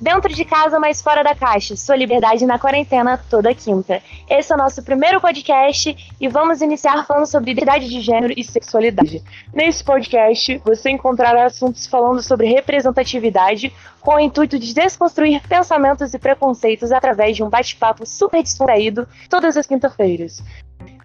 Dentro de casa, mas fora da caixa. Sua liberdade na quarentena toda quinta. Esse é o nosso primeiro podcast e vamos iniciar falando sobre liberdade de gênero e sexualidade. Nesse podcast, você encontrará assuntos falando sobre representatividade com o intuito de desconstruir pensamentos e preconceitos através de um bate-papo super descontraído todas as quinta-feiras.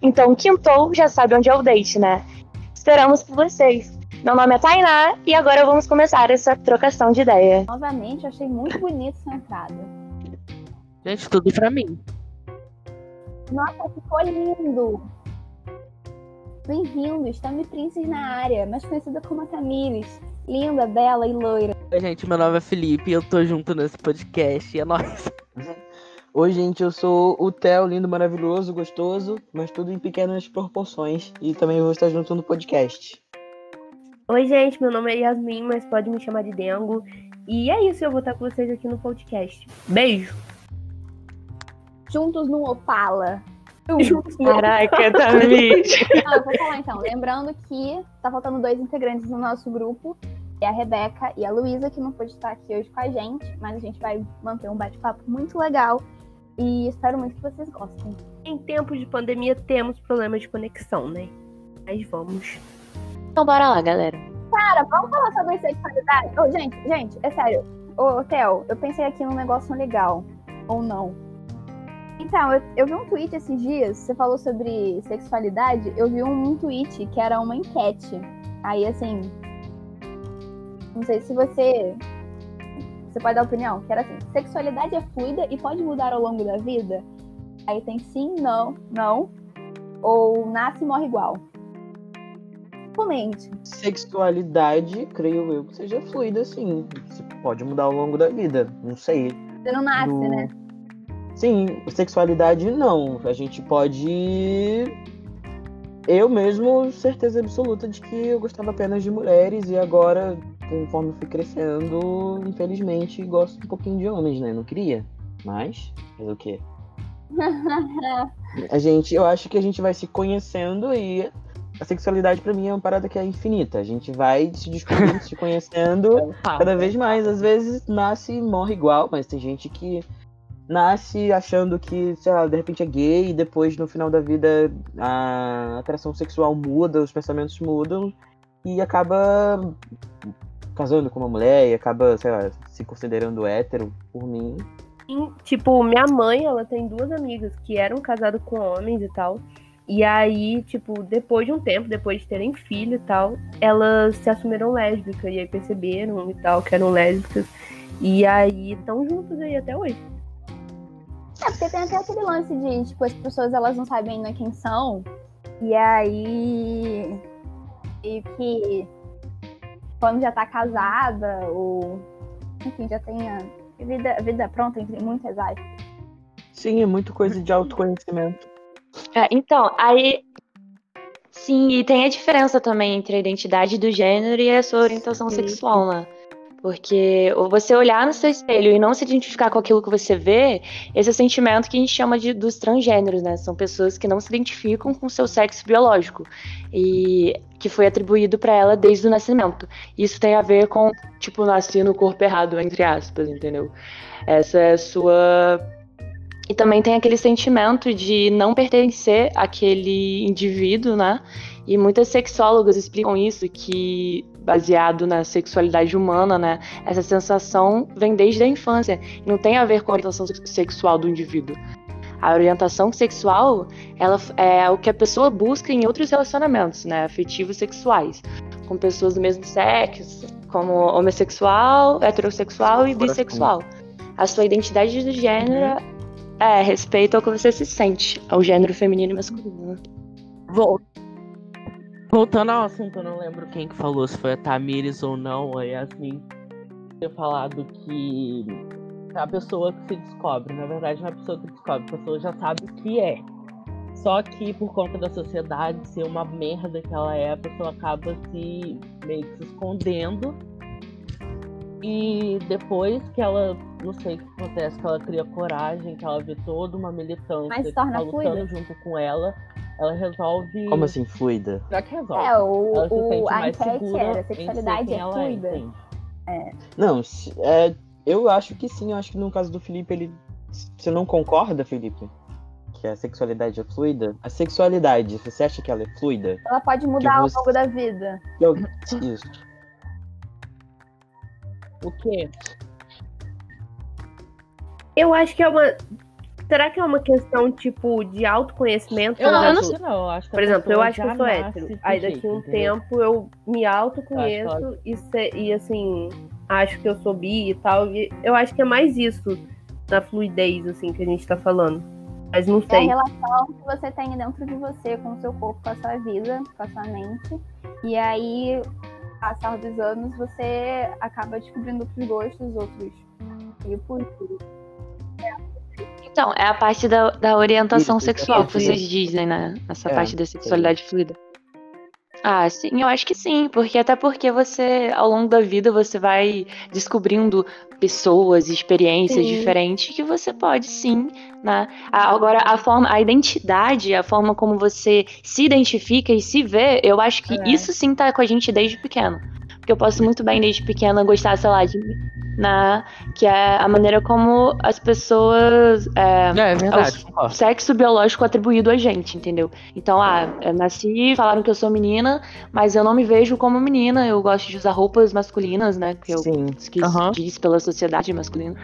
Então, quintou, já sabe onde é o date, né? Esperamos por vocês. Meu nome é Tainá e agora vamos começar essa trocação de ideia. Novamente, achei muito bonito essa entrada. Gente, tudo pra mim. Nossa, ficou lindo! Bem-vindos, Tami Princes na área, mais conhecida como a Tamires. Linda, bela e loira. Oi, gente, meu nome é Felipe e eu tô junto nesse podcast. E é nóis. Oi, gente, eu sou o Theo, lindo, maravilhoso, gostoso, mas tudo em pequenas proporções. E também vou estar junto no podcast. Oi, gente, meu nome é Yasmin, mas pode me chamar de Dengo. E é isso, eu vou estar com vocês aqui no podcast. Beijo! Juntos no Opala. Juntos no Caraca. Ah, eu vou falar então. Lembrando que tá faltando dois integrantes no nosso grupo. É a Rebeca e a Luísa, que não pôde estar aqui hoje com a gente, mas a gente vai manter um bate-papo muito legal. E espero muito que vocês gostem. Em tempos de pandemia, temos problemas de conexão, né? Mas vamos. Então bora lá, galera. Cara, vamos falar sobre sexualidade? Ô, gente, gente, é sério. Ô, Theo, eu pensei aqui num negócio legal. Ou não. Então, eu, eu vi um tweet esses dias, você falou sobre sexualidade, eu vi um, um tweet que era uma enquete. Aí, assim. Não sei se você. Você pode dar opinião, que era assim: sexualidade é fluida e pode mudar ao longo da vida? Aí tem sim, não, não. Ou nasce e morre igual. Sexualidade, creio eu, que seja fluida, sim. Você pode mudar ao longo da vida, não sei. Você não nasce, No- né? Sim, sexualidade não. A gente pode. Eu mesmo, certeza absoluta de que eu gostava apenas de mulheres e agora, conforme eu fui crescendo, infelizmente, gosto um pouquinho de homens, né? Não queria. Mas, fazer o quê? A gente, eu acho que a gente vai se conhecendo e a sexualidade pra mim é uma parada que é infinita. A gente vai se descobrindo, se conhecendo cada vez mais. Às vezes nasce e morre igual, mas tem gente que nasce achando que, sei lá, de repente é gay e depois no final da vida a atração sexual muda, os pensamentos mudam e acaba casando com uma mulher e acaba, sei lá, se considerando hétero por mim. Tipo, minha mãe, ela tem duas amigas que eram casadas com homens e tal. E aí, tipo, depois de um tempo, depois de terem filho e tal, elas se assumiram lésbicas. E aí perceberam e tal que eram lésbicas. E aí estão juntas aí até hoje. É, porque tem até aquele lance de, tipo, as pessoas elas não sabem ainda quem são. E aí. E que quando já tá casada, ou enfim, já tenha vida, vida pronta, entre muitas aspas. Sim, é muito coisa de autoconhecimento. É, então, aí. Sim, e tem a diferença também entre a identidade do gênero e a sua orientação Sim. sexual, né? Porque você olhar no seu espelho e não se identificar com aquilo que você vê, esse é o sentimento que a gente chama de dos transgêneros, né? São pessoas que não se identificam com o seu sexo biológico e que foi atribuído pra ela desde o nascimento. Isso tem a ver com, tipo, nascer no corpo errado, entre aspas, entendeu? Essa é a sua e também tem aquele sentimento de não pertencer àquele indivíduo, né? E muitas sexólogas explicam isso, que baseado na sexualidade humana, né? Essa sensação vem desde a infância. E não tem a ver com a orientação sex- sexual do indivíduo. A orientação sexual, ela é o que a pessoa busca em outros relacionamentos, né? Afetivos sexuais. Com pessoas do mesmo sexo, como homossexual, heterossexual e bissexual. A sua identidade de gênero é respeito ao que você se sente, ao gênero feminino e masculino. Vol- Voltando ao assunto, eu não lembro quem que falou, se foi a Tamires ou não, a Yasmin ter falado que é a pessoa que se descobre. Na verdade, não é a pessoa que descobre, a pessoa já sabe o que é. Só que por conta da sociedade ser uma merda que ela é, a pessoa acaba se meio que se escondendo. E depois que ela, não sei o que acontece, que ela cria coragem, que ela vê toda uma militância Mas se que torna tá lutando fluida. junto com ela, ela resolve. Como assim, fluida? Já que resolve. É, o, ela se o- sente a mais enquete segura era em ser sexualidade quem é ela fluida. entende? Não, se- é, eu acho que sim, eu acho que no caso do Felipe, ele. Você não concorda, Felipe? Que a sexualidade é fluida? A sexualidade, você acha que ela é fluida? Ela pode mudar você- ao longo da vida. Eu- Isso. O quê? Eu acho que é uma. Será que é uma questão, tipo, de autoconhecimento? Eu Por não exemplo, acho que não. Eu acho que Por exemplo, eu acho que eu sou hétero. Aí daqui jeito, um entendeu? tempo eu me autoconheço Eu acho e, se- e assim, acho que eu sou bi e tal. E eu acho que é mais isso na fluidez, assim, que a gente tá falando. Mas não É a sei. relação que você tem dentro de você com o seu corpo, com a sua vida, com a sua mente. E aí, passar dos anos, você acaba descobrindo outros gostos, outros tipos. Então, é a parte da, da orientação Isso, sexual que vocês dizem, né? Nessa É, parte da sexualidade fluida. Ah, sim, eu acho que sim, porque até porque você, ao longo da vida, você vai descobrindo pessoas, experiências Sim. diferentes que você pode sim, né? Agora, a forma, a identidade, a forma como você se identifica e se vê, eu acho que É. isso sim tá com a gente desde pequeno. Porque eu posso muito bem, desde pequena, gostar, sei lá, de. Na, que é a maneira como as pessoas. é, Não, é verdade, o sexo biológico atribuído a gente, entendeu? Então, ah, eu nasci, falaram que eu sou menina, mas eu não me vejo como menina, eu gosto de usar roupas masculinas, né? Que eu Sim. que Aham. diz pela sociedade masculina.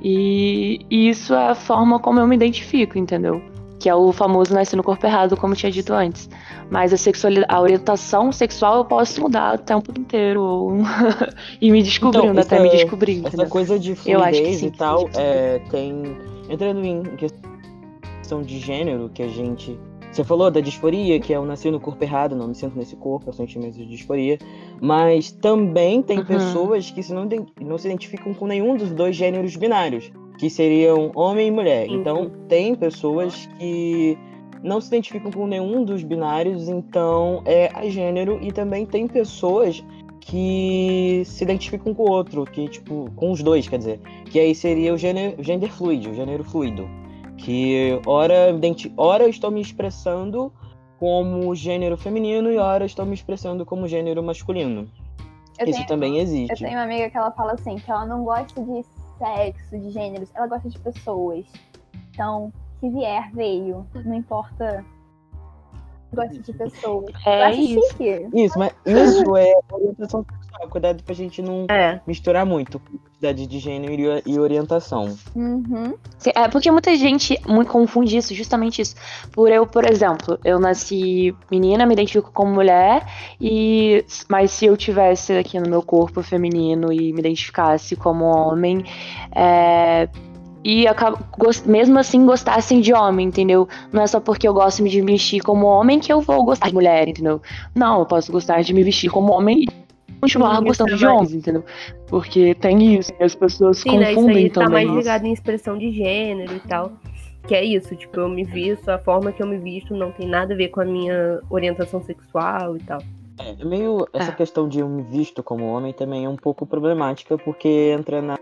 E, e isso é a forma como eu me identifico, entendeu? Que é o famoso nascer no corpo errado, como eu tinha dito antes. Mas a sexualidade, a orientação sexual eu posso mudar o tempo inteiro. ou- e me descobrindo, Então, até me descobrir, Essa entendeu? coisa de fluidez sim, e tal, é, tem. Entrando em questão de gênero, que a gente. Você falou da disforia, que é eu nasci no corpo errado, não me sinto nesse corpo, eu sentimento de disforia. Mas também tem Uhum. pessoas que se não, não se identificam com nenhum dos dois gêneros binários, que seriam homem e mulher. Sim, Então, tem pessoas que não se identificam com nenhum dos binários, então é a gênero. E também tem pessoas que se identificam com o outro, que, tipo, com os dois, quer dizer. Que aí seria o gênero, gender fluid, o gênero fluido. Que ora, ora eu estou me expressando como gênero feminino e ora eu estou me expressando como gênero masculino. Eu Isso tenho, também eu existe. tenho uma amiga que ela fala assim, que ela não gosta de sexo, de gêneros, ela gosta de pessoas. Então, se vier, veio. Não importa. Gosta de pessoas. Eu É acho isso. chique. Isso, mas isso é orientação sexual. Cuidado pra gente não É. misturar muito identidade de gênero e orientação. Uhum. É porque muita gente muito confunde isso, justamente isso. Por eu, por exemplo, eu nasci menina, me identifico como mulher, e mas se eu tivesse aqui no meu corpo feminino e me identificasse como homem, é, e mesmo assim gostassem de homem, entendeu? Não é só porque eu gosto de me vestir como homem que eu vou gostar de mulher, entendeu? Não, eu posso gostar de me vestir como homem e continuar Sim, gostando isso de é mais- homens, entendeu? Porque tem isso, as pessoas Sim, né? Isso confundem aí tá também. mais isso. ligado em expressão de gênero e tal. Que é isso, tipo, eu me visto, a forma que eu me visto não tem nada a ver com a minha orientação sexual e tal. É meio. Essa É. questão de eu me visto como homem também é um pouco problemática, porque entra na,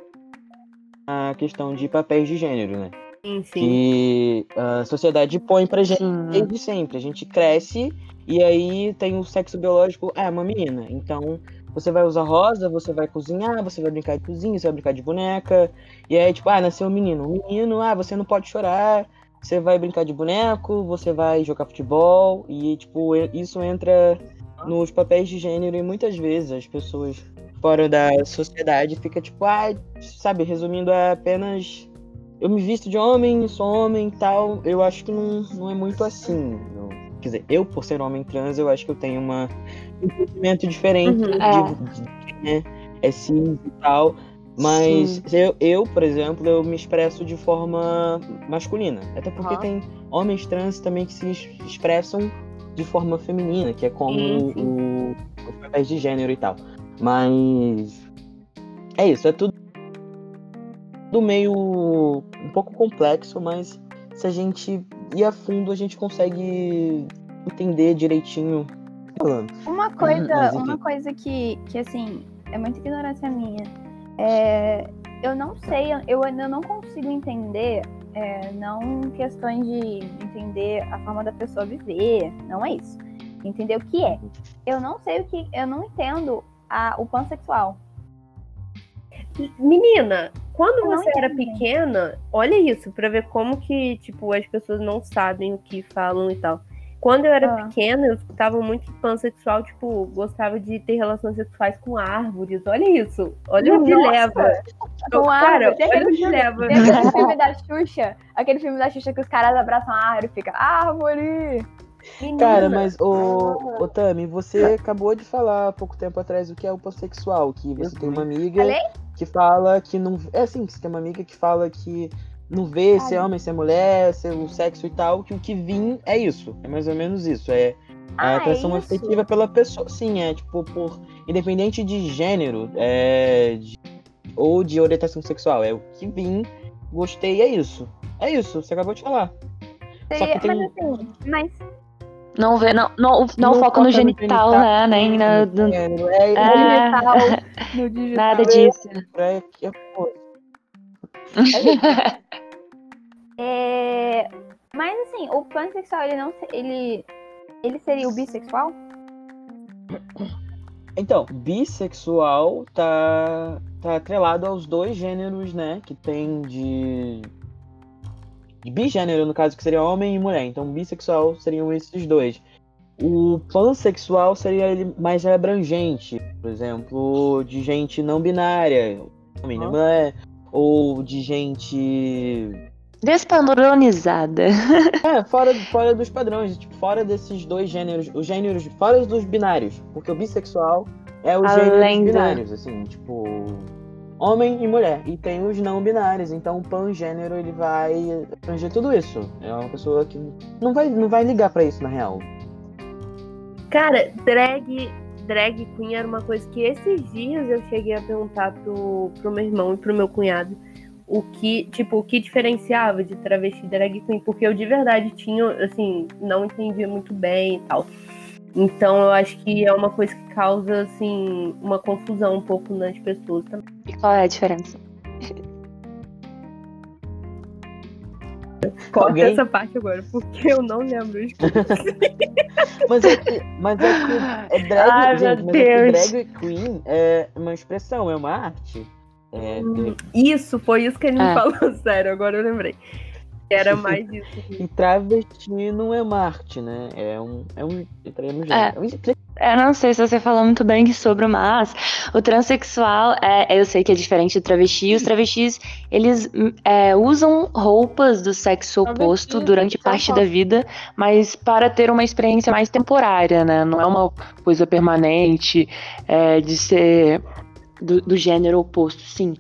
na questão de papéis de gênero, né? Sim, sim. Que a sociedade põe pra gente Sim. desde sempre. A gente cresce e aí tem o sexo biológico, ah, é uma menina. Então você vai usar rosa, você vai cozinhar, você vai brincar de cozinha, você vai brincar de boneca. E aí, tipo, ah, nasceu um menino. Um menino, ah, você não pode chorar. Você vai brincar de boneco, você vai jogar futebol. E, tipo, isso entra nos papéis de gênero e muitas vezes as pessoas fora da sociedade fica tipo, ah, sabe, resumindo é apenas eu me visto de homem, sou homem e tal. Eu acho que não, não é muito assim. não. Quer dizer, eu por ser homem trans, eu acho que eu tenho uma, um entendimento diferente Uhum. de, É. de quem é, cis e tal. Mas eu, eu, por exemplo, eu me expresso de forma masculina. Até porque Aham. tem homens trans também que se es- expressam de forma feminina, que é como Sim, sim. o, os papéis de gênero e tal. Mas é isso, é tudo do meio um pouco complexo, mas se a gente ir a fundo, a gente consegue entender direitinho. Falando. Uma coisa, mas enfim. uma coisa que, que, assim, é muita ignorância minha. É, eu não sei, eu ainda não consigo entender, é, não questões de entender a forma da pessoa viver, não é isso. Entender o que é. Eu não sei o que, eu não entendo a, o pansexual. Menina, quando Eu você era pequena, olha isso, pra ver como que, tipo, as pessoas não sabem o que falam e tal. Quando eu era Ah. pequena, eu escutava muito pansexual, tipo, gostava de ter relações sexuais com árvores. Olha isso. Olha onde Nossa! leva. Com Cara, árvore. Olha onde leva. Aquele filme da Xuxa, aquele filme da Xuxa que os caras abraçam a árvore e fica árvore. Menina, Cara, mas o, o Tami, você acabou de falar há pouco tempo atrás o que é o pansexual, que você tem uma amiga Falei? que fala que não. É assim, que você tem uma amiga que fala que não vê se é homem, se é mulher, se é o sexo e tal, que o que vim é isso. É mais ou menos isso. É Ah, a é atração isso? afetiva pela pessoa. Sim, é tipo, por. Independente de gênero, é, de- ou de orientação sexual. É o que vim, gostei, é isso. É isso, você acabou de falar. Só que tem- Mas assim, mas Não vê, não, não, não, Não foca no no genital, genital, né? Nem no no-. É, no É. digital, no digital. nada disso. é, é, É, Mas assim, o pansexual, ele não ele ele seria o bissexual? Então, bissexual tá, tá atrelado aos dois gêneros, né? Que tem de. De bigênero, no caso, que seria homem e mulher. Então, bissexual seriam esses dois. O pansexual seria ele mais abrangente, por exemplo, de gente não binária, homem, não mulher, ou de gente Despadronizada. É, fora, fora dos padrões, tipo, fora desses dois gêneros, os gêneros, fora dos binários, porque o bissexual é os Além gêneros do- binários, assim, tipo, homem e mulher, e tem os não binários, então o pangênero ele vai abranger tudo isso. É uma pessoa que não vai, não vai ligar pra isso na real. Cara, drag, drag queen era uma coisa que esses dias eu cheguei a perguntar pro, pro meu irmão e pro meu cunhado o que, tipo, o que diferenciava de travesti drag queen, porque eu de verdade tinha, assim, não entendia muito bem e tal. Então eu acho que é uma coisa que causa, assim, uma confusão um pouco nas pessoas também. E qual é a diferença? Corta Alguém- essa parte agora, porque eu não lembro de Mas é que, mas é que é drag, Ai, meu gente, mas é que Deus. drag queen é uma expressão, é uma arte. É, Isso, foi isso que ele me É. falou, sério, agora eu lembrei. Era mais isso. E travesti não é uma arte, né? É um. É um. gênero. É um- Eu não sei se você falou muito bem sobre, mas o transexual, é, eu sei que é diferente do travesti. Os travestis, eles é, usam roupas do sexo oposto durante parte da vida, mas para ter uma experiência mais temporária, né? Não é uma coisa permanente é, de ser do, do gênero oposto, sim.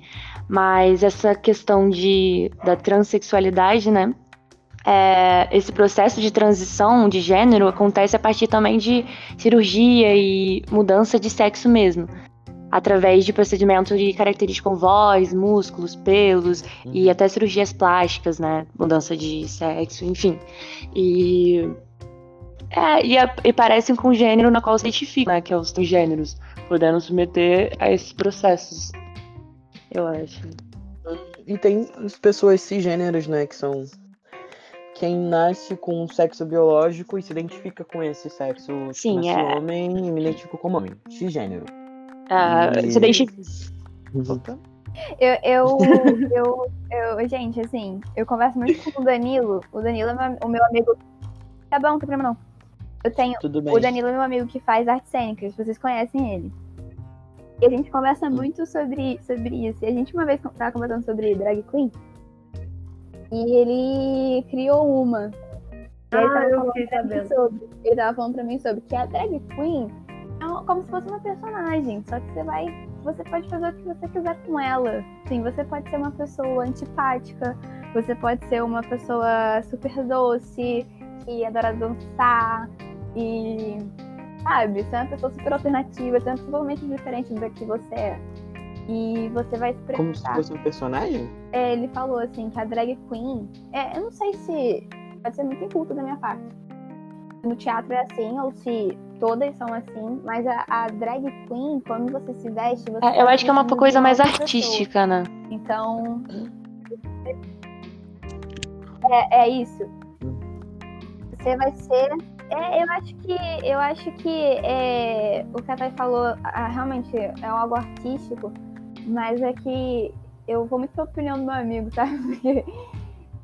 Mas essa questão de, da transexualidade, né? é, esse processo de transição de gênero acontece a partir também de cirurgia e mudança de sexo mesmo. Através de procedimento de características com voz, músculos, pelos e até cirurgias plásticas, né? Mudança de sexo, enfim. E. É, e, a- e parecem com o gênero na qual se identificam, né? Que é os gêneros, podendo submeter a esses processos. Eu acho. E tem as pessoas cisgêneros, né? Que são quem nasce com um sexo biológico e se identifica com esse sexo. Tipo, Sim, é. homem e me identifico como homem. Cisgênero. Ah, E- Se identifica. Eu, eu, eu, eu, gente, assim, eu converso muito com o Danilo. O Danilo é o meu amigo. Tá bom, não tem problema não. Eu tenho. Tudo bem. O Danilo é meu amigo que faz artes cênicas, vocês conhecem ele. E a gente conversa muito sobre, sobre isso. E a gente uma vez tava conversando sobre drag queen. E ele criou uma. E aí Ah, eu fiquei sabendo. sobre. Ele tava falando pra mim sobre que a drag queen é como se fosse uma personagem. Só que você vai. Você pode fazer o que você quiser com ela. Sim, você pode ser uma pessoa antipática. Você pode ser uma pessoa super doce, que adora dançar. E sabe, você é uma pessoa super alternativa, você é totalmente diferente da que você é. E você vai se Como se preparar. fosse um personagem? É, ele falou assim que a drag queen. É, eu não sei se. Pode ser muito inculto da minha parte. No teatro é assim, ou se todas são assim, mas a, a drag queen, quando você se veste, você. É, eu acho que é uma coisa mais pessoa. artística, né? Então. É, é isso. Você vai ser. É, eu acho que. Eu acho que é, o que a Thay falou ah, realmente é algo artístico. Mas é que eu vou muito pela opinião do meu amigo, sabe? Porque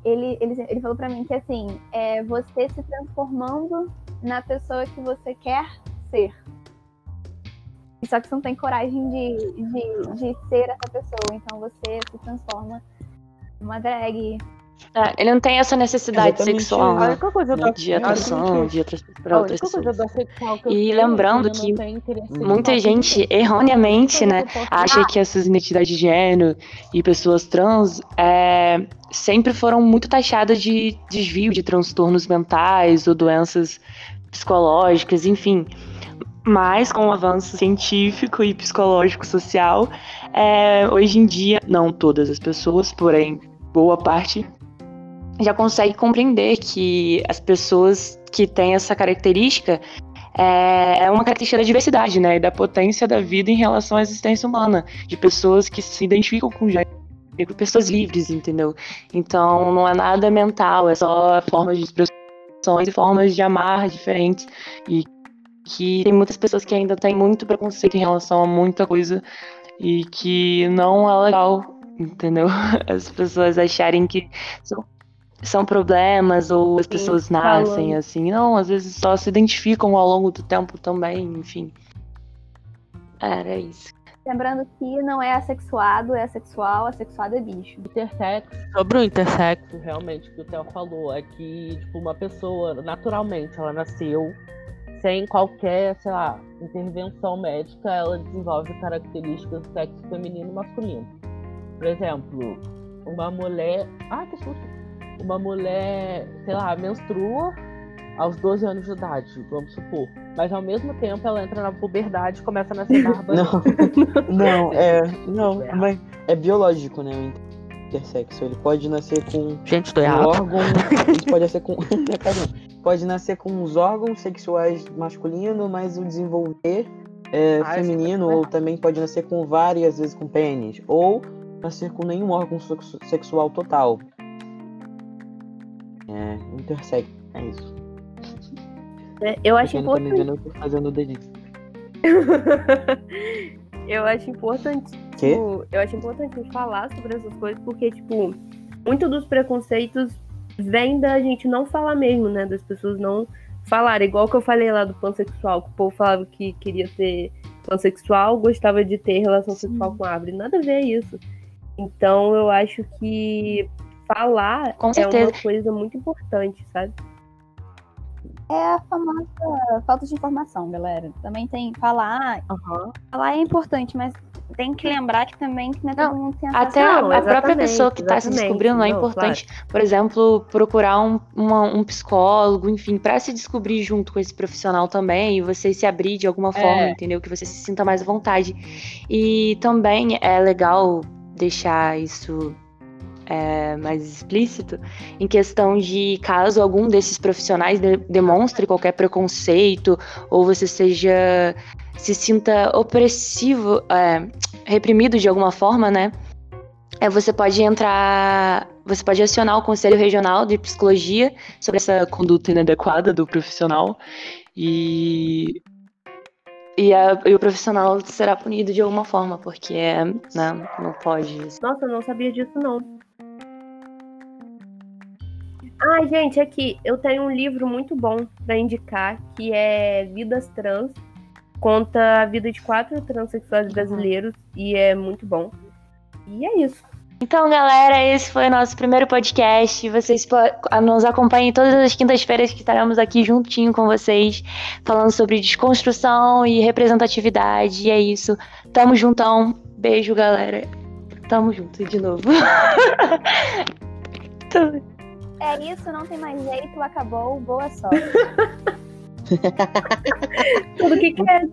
ele, ele, ele falou pra mim que assim, é você se transformando na pessoa que você quer ser. Só que você não tem coragem de, de, de ser essa pessoa. Então você se transforma numa drag, É, ele não tem essa necessidade Exatamente. sexual né? da de atração de outras, pra a outras pessoas. E lembrando que, Muita gente, erroneamente, né, acha que essas identidades de gênero e pessoas trans é, sempre foram muito taxadas de desvio de transtornos mentais ou doenças psicológicas, enfim. Mas com o avanço científico e psicológico social, é, hoje em dia, não todas as pessoas, porém boa parte, já consegue compreender que as pessoas que têm essa característica é, é uma característica da diversidade, né? E da potência da vida em relação à existência humana, de pessoas que se identificam com gênero, pessoas livres, entendeu? Então não é nada mental, é só formas de expressões e formas de amar diferentes. E que tem muitas pessoas que ainda têm muito preconceito em relação a muita coisa e que não é legal, entendeu? As pessoas acharem que são, são problemas ou as Sim, pessoas nascem falando. assim. Não, às vezes só se identificam ao longo do tempo também, enfim. Era isso. Lembrando que não é assexuado, é assexual, assexuado é bicho. Intersexo. Sobre o intersexo, realmente, que o Theo falou, é que, tipo, uma pessoa, naturalmente, ela nasceu sem qualquer, sei lá, intervenção médica, ela desenvolve características do sexo feminino e masculino. Por exemplo, uma mulher. Ah, que susto! Uma mulher, sei lá, menstrua aos 12 anos de idade, vamos supor. Mas ao mesmo tempo ela entra na puberdade e começa a nascer barba. Não, não, é. Não, mas é biológico, né? O intersexo. Ele pode nascer com Gente, tô um errado. órgão. Ele pode nascer com. Cadê? pode nascer com os órgãos sexuais masculinos, mas o desenvolver é Ah, isso feminino, ou também pode nascer com várias vezes com pênis. Ou nascer com nenhum órgão sexu- sexual total. É, intersexo. É isso. É, Eu acho não importante. eu tô fazendo dedinho. eu acho importante. Quê? tipo, eu acho importante falar sobre essas coisas, porque, tipo, muito dos preconceitos vem da gente não falar mesmo, né? Das pessoas não falarem. Igual que eu falei lá do pansexual, que o povo falava que queria ser pansexual, gostava de ter relação sexual com árvore. Nada a ver isso. Então eu acho que falar Com é certeza. uma coisa muito importante, sabe? É a famosa falta de informação, galera. Também tem falar. Aham. Falar é importante, mas tem que lembrar que também que não é todo Não, mundo tem acesso. Até a- Não, a própria pessoa que está se descobrindo é Não, importante, por exemplo, procurar um, uma- um psicólogo, enfim, para se descobrir junto com esse profissional também e você se abrir de alguma forma, É. entendeu? Que você se sinta mais à vontade. E também é legal deixar isso é, mais explícito em questão de caso algum desses profissionais de- demonstre qualquer preconceito ou você seja se sinta opressivo, é, reprimido de alguma forma, né? É, você pode entrar, você pode acionar o Conselho Regional de Psicologia sobre essa conduta inadequada do profissional e e, a- e o profissional será punido de alguma forma, porque é, né, não pode. Nossa, eu não sabia disso, não. Ai, gente, aqui, eu tenho um livro muito bom pra indicar, que é Vidas Trans. Conta a vida de quatro transexuais brasileiros e é muito bom. E é isso. Então, galera, esse foi o nosso primeiro podcast. Vocês nos acompanhem todas as quintas-feiras que estaremos aqui juntinho com vocês, falando sobre desconstrução e representatividade. E é isso. Tamo juntão. Beijo, galera. Tamo junto de novo. É isso, não tem mais jeito, acabou. Boa sorte. Tudo que quer.